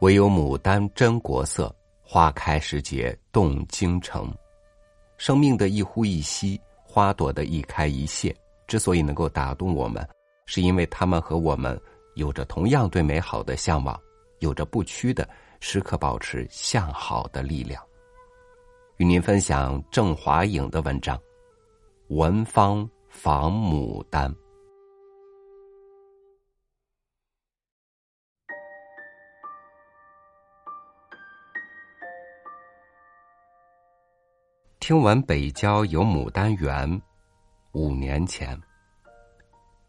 唯有牡丹真国色，花开时节动京城。生命的一呼一吸，花朵的一开一谢，之所以能够打动我们，是因为他们和我们有着同样对美好的向往，有着不屈的时刻保持向好的力量。与您分享郑华颖的文章《文芳访牡丹》。听闻北郊有牡丹园，五年前；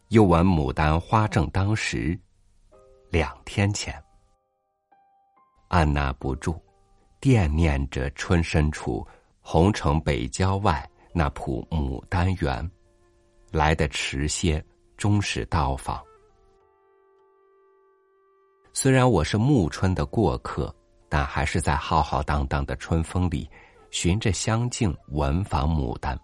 又闻牡丹花正当时，两天前。按捺不住，惦念着春深处红城北郊外那铺牡丹园，来的迟些，终是到访。虽然我是暮春的过客，但还是在浩浩荡荡的春风里。循着香径闻访牡丹，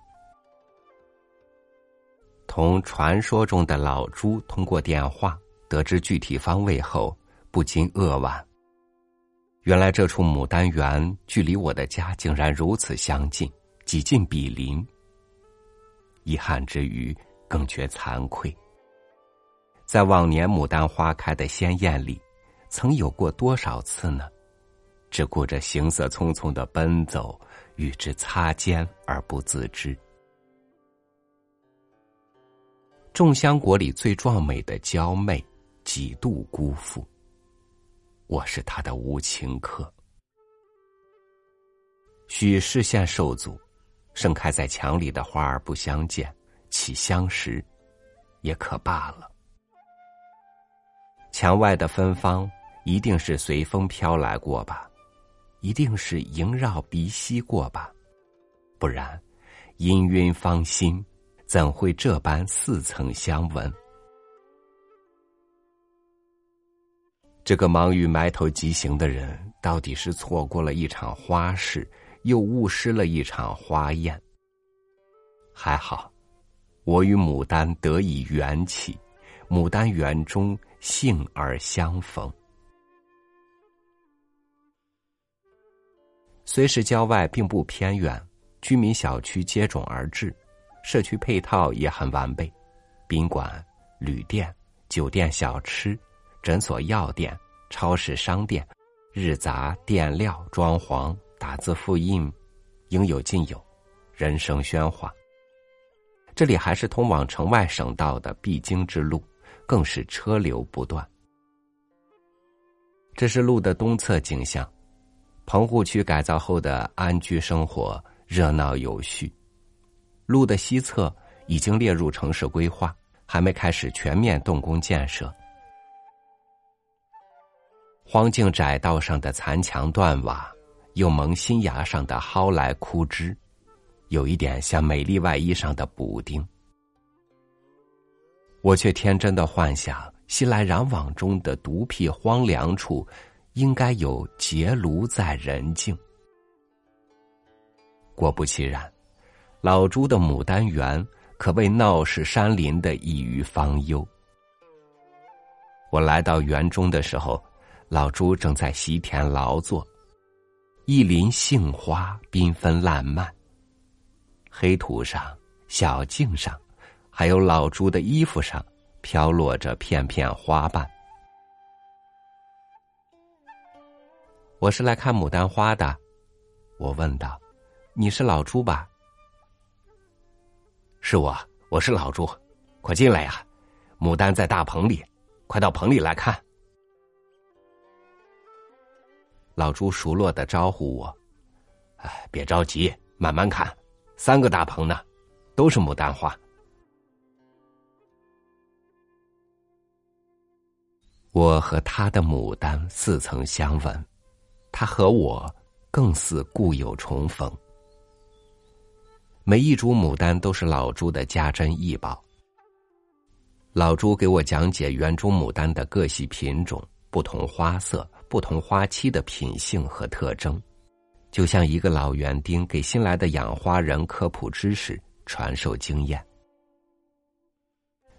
同传说中的老朱通过电话得知具体方位后，不禁扼腕。原来这处牡丹园距离我的家竟然如此相近，几近比邻。遗憾之余，更觉惭愧。在往年牡丹花开的鲜艳里，曾有过多少次呢？只顾着行色匆匆的奔走。与之擦肩而不自知。众香国里最壮美的娇媚，几度辜负。我是他的无情客。许视线受阻，盛开在墙里的花儿不相见，岂相识，也可罢了。墙外的芬芳，一定是随风飘来过吧。一定是萦绕鼻息过吧，不然，氤氲芳心，怎会这般似曾相闻？这个忙于埋头疾行的人，到底是错过了一场花事，又误失了一场花宴。还好，我与牡丹得以缘起，牡丹园中幸而相逢。虽是郊外，并不偏远，居民小区接踵而至，社区配套也很完备，宾馆、旅店、酒店、小吃、诊所、药店、超市、商店、日杂、电料、装潢、打字复印，应有尽有，人声喧哗。这里还是通往城外省道的必经之路，更是车流不断。这是路的东侧景象。棚户区改造后的安居生活热闹有序，路的西侧已经列入城市规划，还没开始全面动工建设。荒径窄道上的残墙断瓦，又蒙新芽上的蒿来枯枝，有一点像美丽外衣上的补丁。我却天真的幻想，熙来攘往中的独辟荒凉处。应该有结庐在人境。果不其然，老朱的牡丹园可谓闹市山林的一隅方幽。我来到园中的时候，老朱正在席田劳作，一林杏花缤纷烂漫，黑土上、小径上，还有老朱的衣服上，飘落着片片花瓣。我是来看牡丹花的，我问道：“你是老朱吧？”“是我，我是老朱，快进来呀！牡丹在大棚里，快到棚里来看。”老朱熟络的招呼我：“哎，别着急，慢慢看，三个大棚呢，都是牡丹花。”我和他的牡丹似曾相闻。他和我更似故友重逢。每一株牡丹都是老朱的家珍异宝。老朱给我讲解园中牡丹的各系品种、不同花色、不同花期的品性和特征，就像一个老园丁给新来的养花人科普知识、传授经验。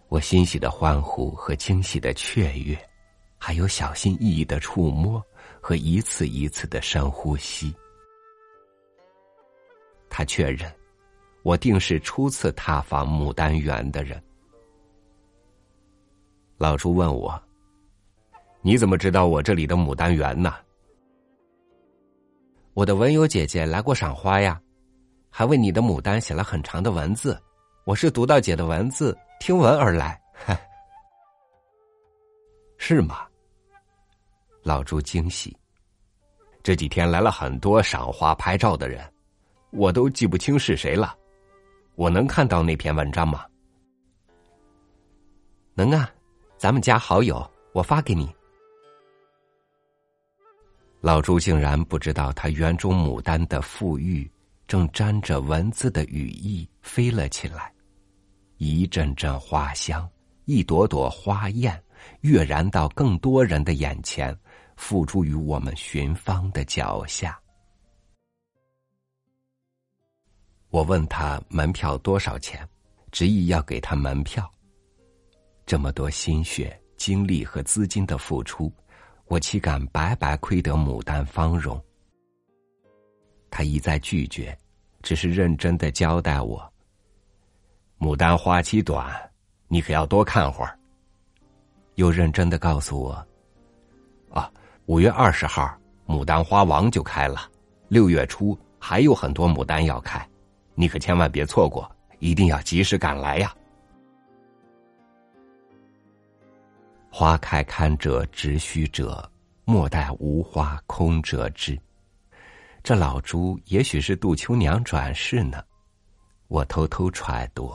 我欣喜的欢呼和惊喜的雀跃，还有小心翼翼的触摸。和一次一次的深呼吸。他确认，我定是初次踏访牡丹园的人。老朱问我：“你怎么知道我这里的牡丹园呢？”我的文友姐姐来过赏花呀，还为你的牡丹写了很长的文字。我是读到姐的文字，听闻而来。是吗？老朱惊喜。这几天来了很多赏花拍照的人，我都记不清是谁了。我能看到那篇文章吗？能啊。咱们加好友，我发给你。老朱竟然不知道，他园中牡丹的馥郁正沾着文字的羽翼飞了起来，一阵阵花香，一朵朵花艳，跃然到更多人的眼前，付诸于我们寻芳的脚下。我问他门票多少钱，执意要给他门票。这么多心血、精力和资金的付出，我岂敢白白亏得牡丹芳容？他一再拒绝，只是认真的交代我：牡丹花期短，你可要多看会儿。又认真的告诉我：五月二十号牡丹花王就开了，六月初还有很多牡丹要开，你可千万别错过，一定要及时赶来呀！花开堪折直须折，莫待无花空折枝。这老朱也许是杜秋娘转世呢，我偷偷揣度。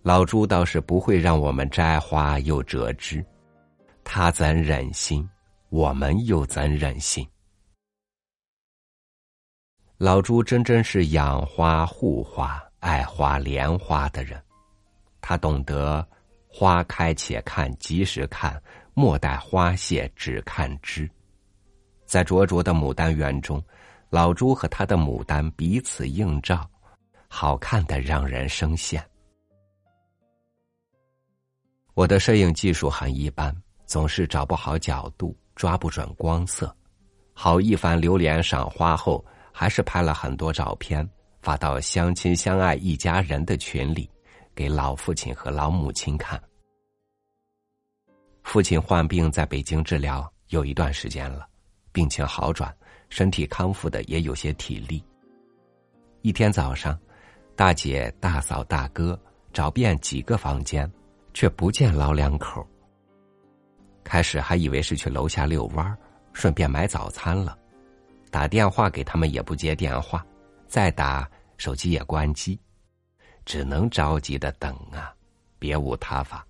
老朱倒是不会让我们摘花又折枝，他怎忍心？我们又怎忍心？老朱真真是养花护花、爱花怜花的人，他懂得。花开且看，及时看；莫待花谢，只看枝。在灼灼的牡丹园中，老朱和他的牡丹彼此映照，好看的让人生羡。我的摄影技术很一般，总是找不好角度，抓不准光色。好一番流连赏花后，还是拍了很多照片，发到相亲相爱一家人的群里。给老父亲和老母亲看。父亲患病在北京治疗有一段时间了，病情好转，身体康复的也有些体力。一天早上，大姐、大嫂、大哥找遍几个房间，却不见老两口。开始还以为是去楼下遛弯顺便买早餐了，打电话给他们也不接电话，再打手机也关机。只能着急的等啊，别无他法。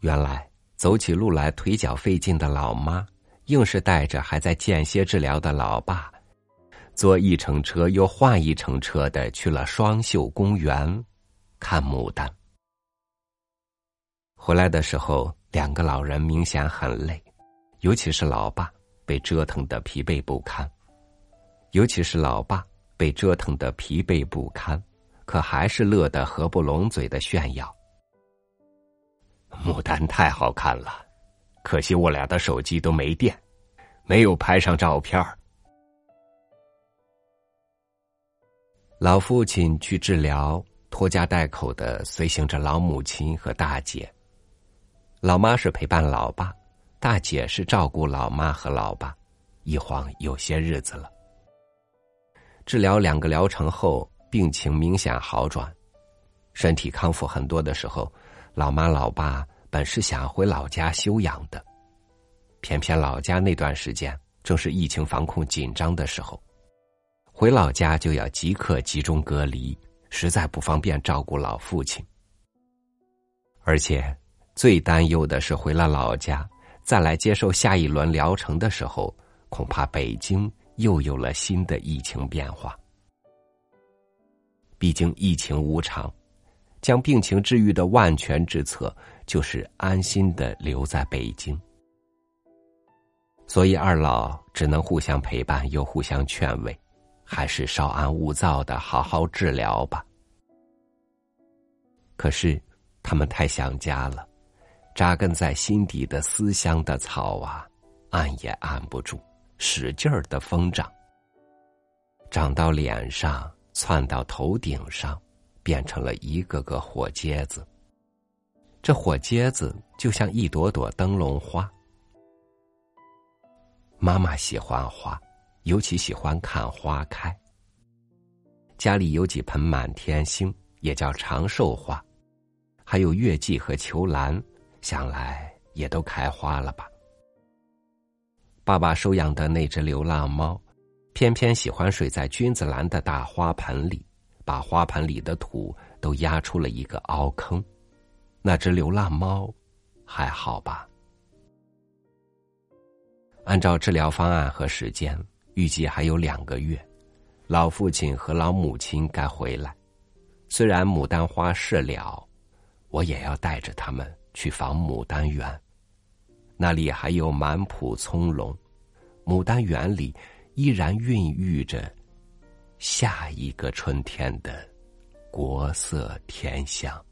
原来走起路来腿脚费劲的老妈，硬是带着还在间歇治疗的老爸，坐一程车又换一程车的去了双秀公园看牡丹。回来的时候，两个老人明显很累，尤其是老爸被折腾的疲惫不堪，尤其是老爸。被折腾的疲惫不堪，可还是乐得合不拢嘴的炫耀。牡丹太好看了，可惜我俩的手机都没电，没有拍上照片老父亲去治疗，拖家带口的随行着老母亲和大姐。老妈是陪伴老爸，大姐是照顾老妈和老爸，一晃有些日子了。治疗两个疗程后，病情明显好转，身体康复很多的时候，老妈老爸本是想回老家休养的，偏偏老家那段时间正是疫情防控紧张的时候，回老家就要即刻集中隔离，实在不方便照顾老父亲。而且最担忧的是，回了老家再来接受下一轮疗程的时候，恐怕北京。又有了新的疫情变化。毕竟疫情无常，将病情治愈的万全之策就是安心的留在北京。所以二老只能互相陪伴，又互相劝慰，还是稍安勿躁的好好治疗吧。可是他们太想家了，扎根在心底的思乡的草啊，按也按不住，使劲儿的疯长。长到脸上，窜到头顶上，变成了一个个火疖子。这火疖子就像一朵朵灯笼花。妈妈喜欢花，尤其喜欢看花开。家里有几盆满天星，也叫长寿花，还有月季和球兰，想来也都开花了吧。爸爸收养的那只流浪猫。偏偏喜欢睡在君子兰的大花盆里，把花盆里的土都压出了一个凹坑。那只流浪猫还好吧？按照治疗方案和时间，预计还有两个月，老父亲和老母亲该回来。虽然牡丹花事了，我也要带着他们去访牡丹园。那里还有满圃葱茏，牡丹园里。依然孕育着下一个春天的国色天香。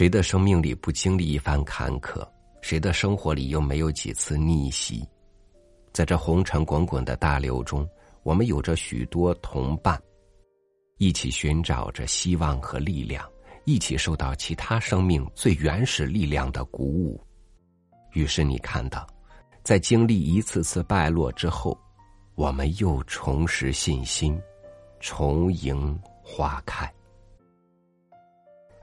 谁的生命里不经历一番坎坷？谁的生活里又没有几次逆袭？在这红尘滚滚的大流中。我们有着许多同伴，一起寻找着希望和力量，一起受到其他生命最原始力量的鼓舞。于是你看到，在经历一次次败落之后，我们又重拾信心，重迎花开。